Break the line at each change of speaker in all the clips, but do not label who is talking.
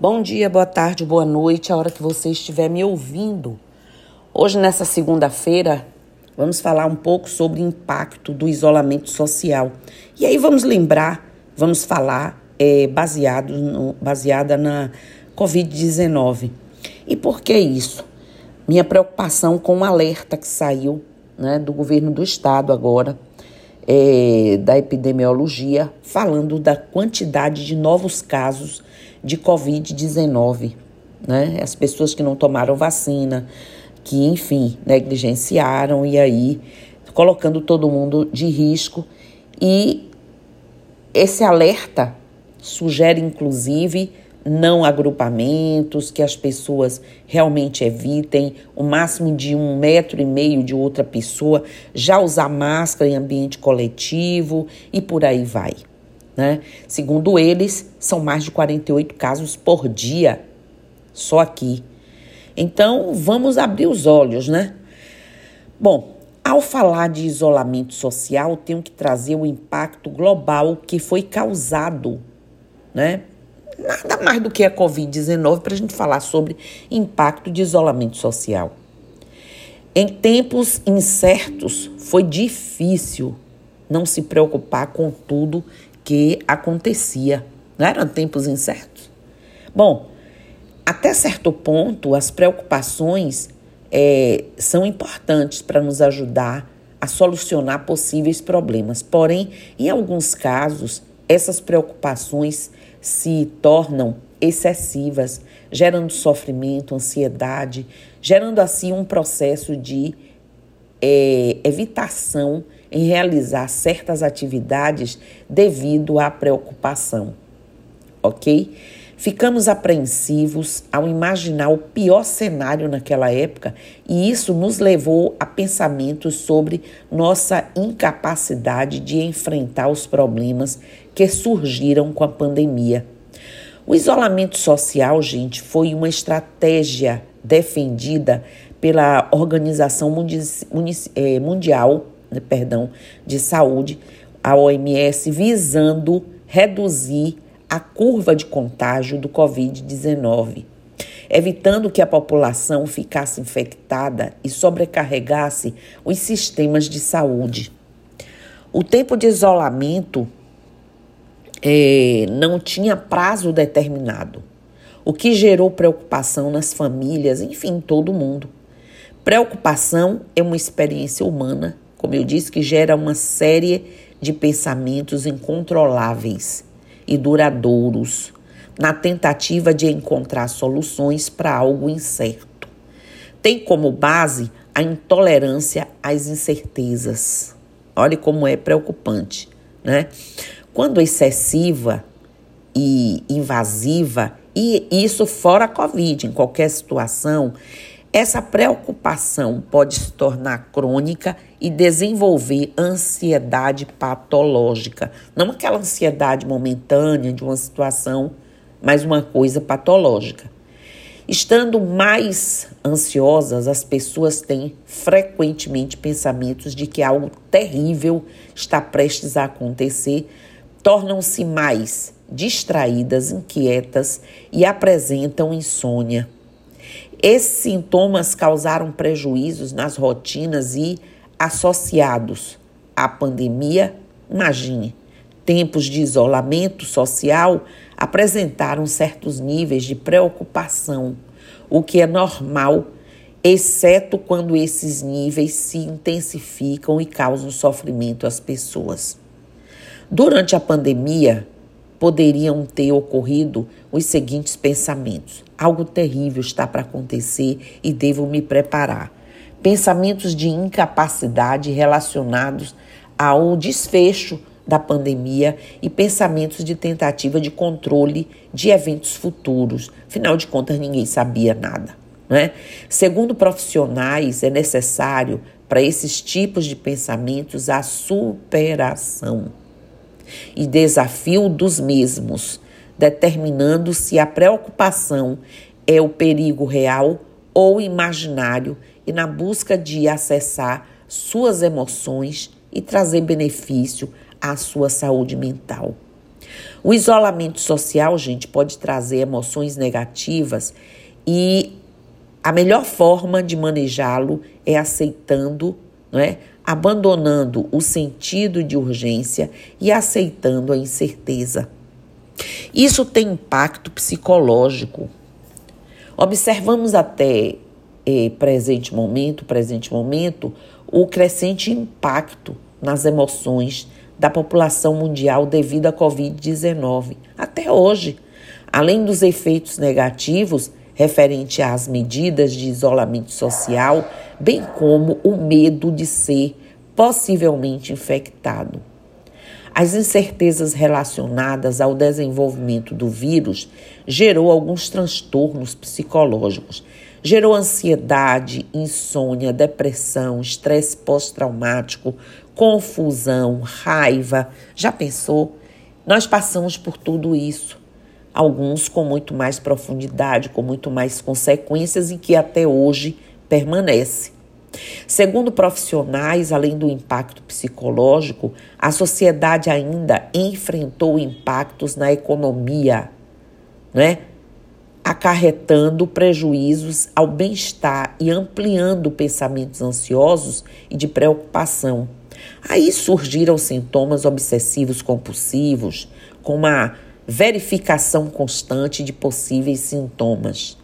Bom dia, boa tarde, boa noite, a hora que você estiver me ouvindo. Hoje, nessa segunda-feira, vamos falar um pouco sobre o impacto do isolamento social. E aí vamos lembrar, vamos falar é, baseado no, baseada na Covid-19. E por que isso? Minha preocupação com o um alerta que saiu né, do governo do estado agora, é, da epidemiologia, falando da quantidade de novos casos de Covid-19. Né? As pessoas que não tomaram vacina, que, enfim, negligenciaram e aí colocando todo mundo de risco. E esse alerta sugere, inclusive, não agrupamentos, que as pessoas realmente evitem o máximo de um metro e meio de outra pessoa, já usar máscara em ambiente coletivo e por aí vai. Né? Segundo eles, são mais de 48 casos por dia, só aqui. Então, vamos abrir os olhos, né? Bom, ao falar de isolamento social, tenho que trazer o impacto global que foi causado, né? Nada mais do que a Covid-19 para a gente falar sobre impacto de isolamento social. Em tempos incertos, foi difícil não se preocupar com tudo que acontecia. Não eram tempos incertos? Bom, até certo ponto, as preocupações é, são importantes para nos ajudar a solucionar possíveis problemas. Porém, em alguns casos, essas preocupações se tornam excessivas, gerando sofrimento, ansiedade, gerando assim um processo de é, evitação em realizar certas atividades devido à preocupação, ok? Ficamos apreensivos ao imaginar o pior cenário naquela época e isso nos levou a pensamentos sobre nossa incapacidade de enfrentar os problemas que surgiram com a pandemia. O isolamento social, gente, foi uma estratégia defendida pela Organização eh, Mundial perdão, de Saúde, a OMS, visando reduzir a curva de contágio do Covid-19, evitando que a população ficasse infectada e sobrecarregasse os sistemas de saúde. O tempo de isolamento é, não tinha prazo determinado, o que gerou preocupação nas famílias, enfim, todo mundo. Preocupação é uma experiência humana como eu disse, que gera uma série de pensamentos incontroláveis e duradouros na tentativa de encontrar soluções para algo incerto. Tem como base a intolerância às incertezas. Olhe como é preocupante, né? Quando excessiva e invasiva, e isso fora a Covid, em qualquer situação, essa preocupação pode se tornar crônica e desenvolver ansiedade patológica. Não aquela ansiedade momentânea de uma situação, mas uma coisa patológica. Estando mais ansiosas, as pessoas têm frequentemente pensamentos de que algo terrível está prestes a acontecer, tornam-se mais distraídas, inquietas e apresentam insônia. Esses sintomas causaram prejuízos nas rotinas e associados à pandemia. Imagine, tempos de isolamento social apresentaram certos níveis de preocupação, o que é normal, exceto quando esses níveis se intensificam e causam sofrimento às pessoas. Durante a pandemia, poderiam ter ocorrido os seguintes pensamentos: algo terrível está para acontecer e devo me preparar. Pensamentos de incapacidade relacionados ao desfecho da pandemia e pensamentos de tentativa de controle de eventos futuros. Afinal de contas, ninguém sabia nada. Né? Segundo profissionais, é necessário para esses tipos de pensamentos a superação e desafio dos mesmos, determinando se a preocupação é o perigo real ou imaginário e na busca de acessar suas emoções e trazer benefício à sua saúde mental. O isolamento social, gente, pode trazer emoções negativas e a melhor forma de manejá-lo é aceitando, não é? abandonando o sentido de urgência e aceitando a incerteza. Isso tem impacto psicológico. Observamos até eh, presente momento, presente momento, o crescente impacto nas emoções da população mundial devido à Covid-19. Até hoje, além dos efeitos negativos referente às medidas de isolamento social, bem como o medo de ser possivelmente infectado. As incertezas relacionadas ao desenvolvimento do vírus gerou alguns transtornos psicológicos. Gerou ansiedade, insônia, depressão, estresse pós-traumático, confusão, raiva. Já pensou? Nós passamos por tudo isso. Alguns com muito mais profundidade, com muito mais consequências e que até hoje permanece. Segundo profissionais, além do impacto psicológico, a sociedade ainda enfrentou impactos na economia, né? acarretando prejuízos ao bem-estar e ampliando pensamentos ansiosos e de preocupação. Aí surgiram sintomas obsessivos compulsivos, com uma verificação constante de possíveis sintomas.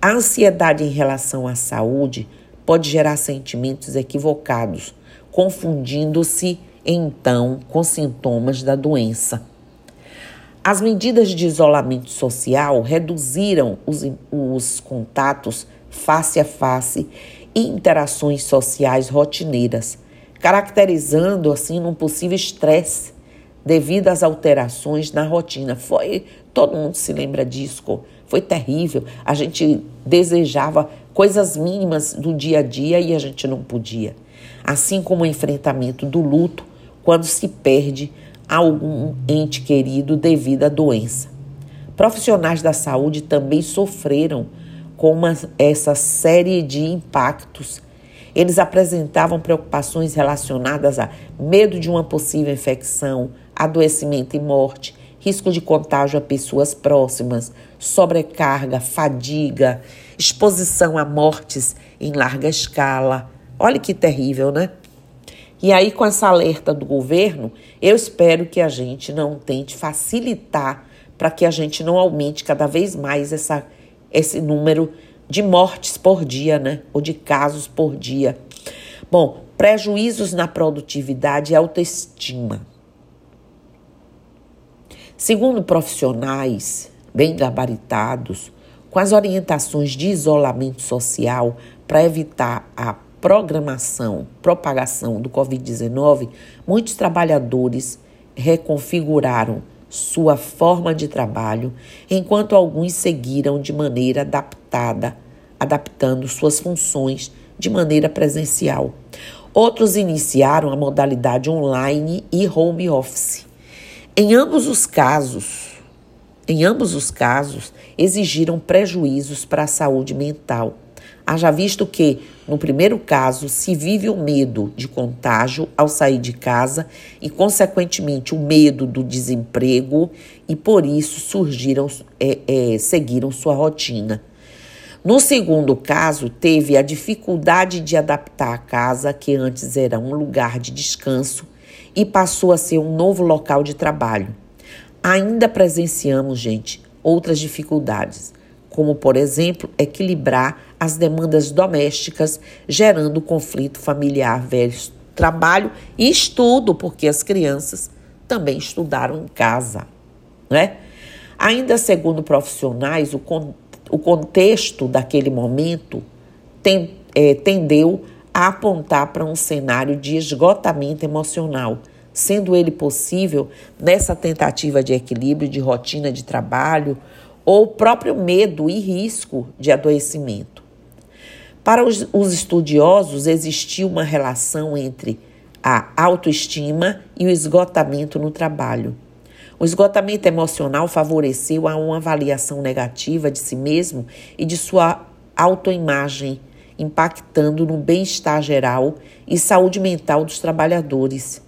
A ansiedade em relação à saúde pode gerar sentimentos equivocados, confundindo-se então com sintomas da doença. As medidas de isolamento social reduziram os, os contatos face a face e interações sociais rotineiras, caracterizando assim um possível estresse devido às alterações na rotina. Foi, todo mundo se lembra disso, foi terrível. A gente desejava coisas mínimas do dia a dia e a gente não podia. Assim como o enfrentamento do luto quando se perde algum ente querido devido à doença. Profissionais da saúde também sofreram com uma, essa série de impactos eles apresentavam preocupações relacionadas a medo de uma possível infecção, adoecimento e morte, risco de contágio a pessoas próximas, sobrecarga, fadiga, exposição a mortes em larga escala. Olha que terrível, né? E aí, com essa alerta do governo, eu espero que a gente não tente facilitar para que a gente não aumente cada vez mais essa, esse número de mortes por dia, né? Ou de casos por dia. Bom, prejuízos na produtividade e autoestima. Segundo profissionais bem gabaritados, com as orientações de isolamento social para evitar a programação, propagação do Covid-19, muitos trabalhadores reconfiguraram sua forma de trabalho, enquanto alguns seguiram de maneira adaptada, adaptando suas funções de maneira presencial. Outros iniciaram a modalidade online e home office. Em ambos os casos, em ambos os casos, exigiram prejuízos para a saúde mental Haja visto que, no primeiro caso, se vive o medo de contágio ao sair de casa e, consequentemente, o medo do desemprego, e por isso surgiram, é, é, seguiram sua rotina. No segundo caso, teve a dificuldade de adaptar a casa, que antes era um lugar de descanso, e passou a ser um novo local de trabalho. Ainda presenciamos, gente, outras dificuldades como, por exemplo, equilibrar as demandas domésticas, gerando conflito familiar versus trabalho e estudo, porque as crianças também estudaram em casa, né? Ainda segundo profissionais, o, con o contexto daquele momento tem, é, tendeu a apontar para um cenário de esgotamento emocional, sendo ele possível nessa tentativa de equilíbrio de rotina de trabalho, ou próprio medo e risco de adoecimento. Para os, os estudiosos, existiu uma relação entre a autoestima e o esgotamento no trabalho. O esgotamento emocional favoreceu a uma avaliação negativa de si mesmo e de sua autoimagem, impactando no bem-estar geral e saúde mental dos trabalhadores.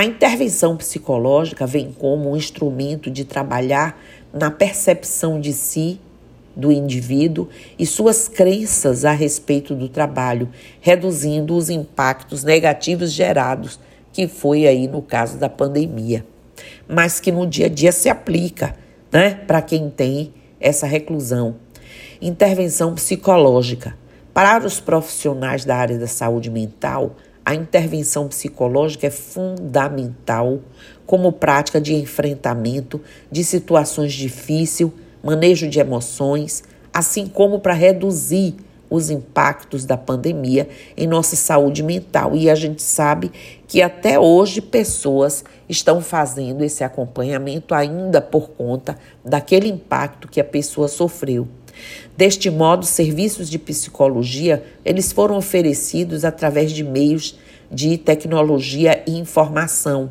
A intervenção psicológica vem como um instrumento de trabalhar na percepção de si, do indivíduo e suas crenças a respeito do trabalho, reduzindo os impactos negativos gerados, que foi aí no caso da pandemia, mas que no dia a dia se aplica, né, para quem tem essa reclusão. Intervenção psicológica. Para os profissionais da área da saúde mental, a intervenção psicológica é fundamental como prática de enfrentamento de situações difíceis, manejo de emoções, assim como para reduzir os impactos da pandemia em nossa saúde mental. E a gente sabe que até hoje pessoas estão fazendo esse acompanhamento ainda por conta daquele impacto que a pessoa sofreu. Deste modo, serviços de psicologia, eles foram oferecidos através de meios de tecnologia e informação,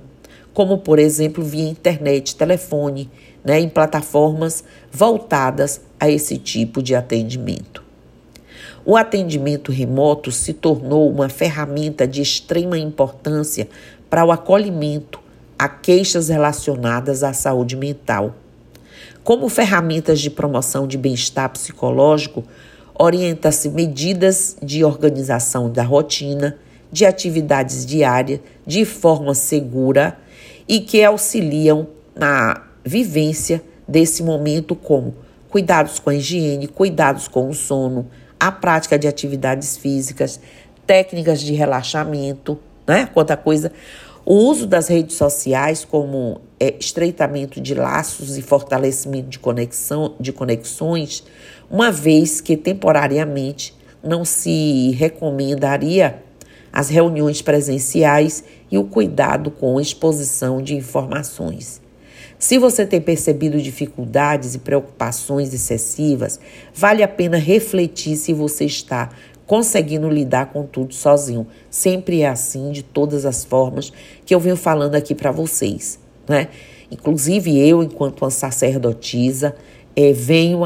como por exemplo via internet, telefone, né, em plataformas voltadas a esse tipo de atendimento. O atendimento remoto se tornou uma ferramenta de extrema importância para o acolhimento a queixas relacionadas à saúde mental. Como ferramentas de promoção de bem-estar psicológico, orienta-se medidas de organização da rotina, de atividades diárias de forma segura e que auxiliam na vivência desse momento, como cuidados com a higiene, cuidados com o sono, a prática de atividades físicas, técnicas de relaxamento, né? Quanta coisa. O uso das redes sociais como é, estreitamento de laços e fortalecimento de, conexão, de conexões, uma vez que temporariamente não se recomendaria as reuniões presenciais e o cuidado com exposição de informações. Se você tem percebido dificuldades e preocupações excessivas, vale a pena refletir se você está conseguindo lidar com tudo sozinho. Sempre é assim, de todas as formas que eu venho falando aqui para vocês, né? Inclusive eu, enquanto uma sacerdotisa, é, venho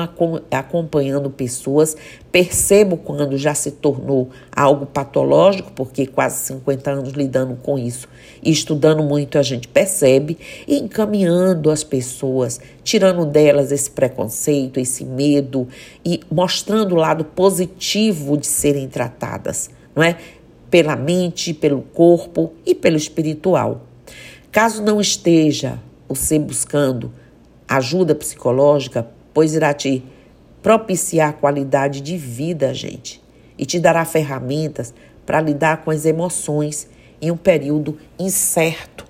acompanhando pessoas, percebo quando já se tornou algo patológico, porque quase 50 anos lidando com isso e estudando muito, a gente percebe, e encaminhando as pessoas, tirando delas esse preconceito, esse medo e mostrando o lado positivo de serem tratadas, não é? Pela mente, pelo corpo e pelo espiritual. Caso não esteja você buscando ajuda psicológica, pois irá te propiciar qualidade de vida, gente, e te dará ferramentas para lidar com as emoções em um período incerto.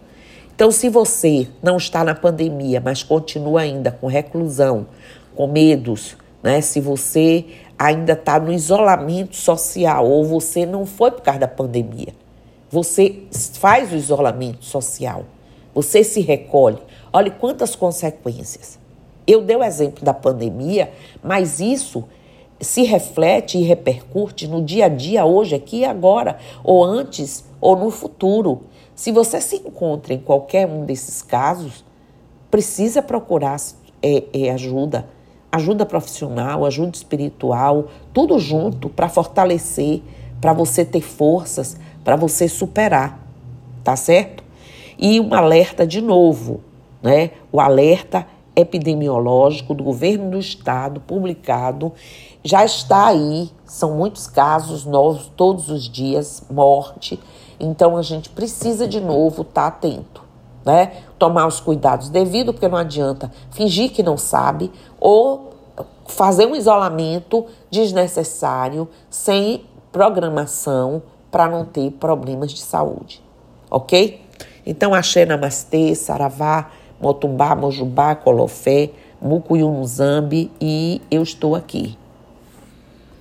Então, se você não está na pandemia, mas continua ainda com reclusão, com medos, né? Se você ainda está no isolamento social ou você não foi por causa da pandemia, você faz o isolamento social, você se recolhe. Olhe quantas consequências. Eu dei o exemplo da pandemia, mas isso se reflete e repercute no dia a dia, hoje, aqui e agora, ou antes ou no futuro. Se você se encontra em qualquer um desses casos, precisa procurar é, é, ajuda, ajuda profissional, ajuda espiritual, tudo junto para fortalecer, para você ter forças, para você superar, tá certo? E um alerta de novo, né? O alerta epidemiológico do governo do estado, publicado, já está aí. São muitos casos novos todos os dias, morte. Então a gente precisa de novo estar tá atento, né? Tomar os cuidados devidos, porque não adianta fingir que não sabe ou fazer um isolamento desnecessário sem programação para não ter problemas de saúde, ok? Então, axé, namastê, saravá, Motumbá, Mojubá, Colofé, Mucuyunuzambi e eu estou aqui.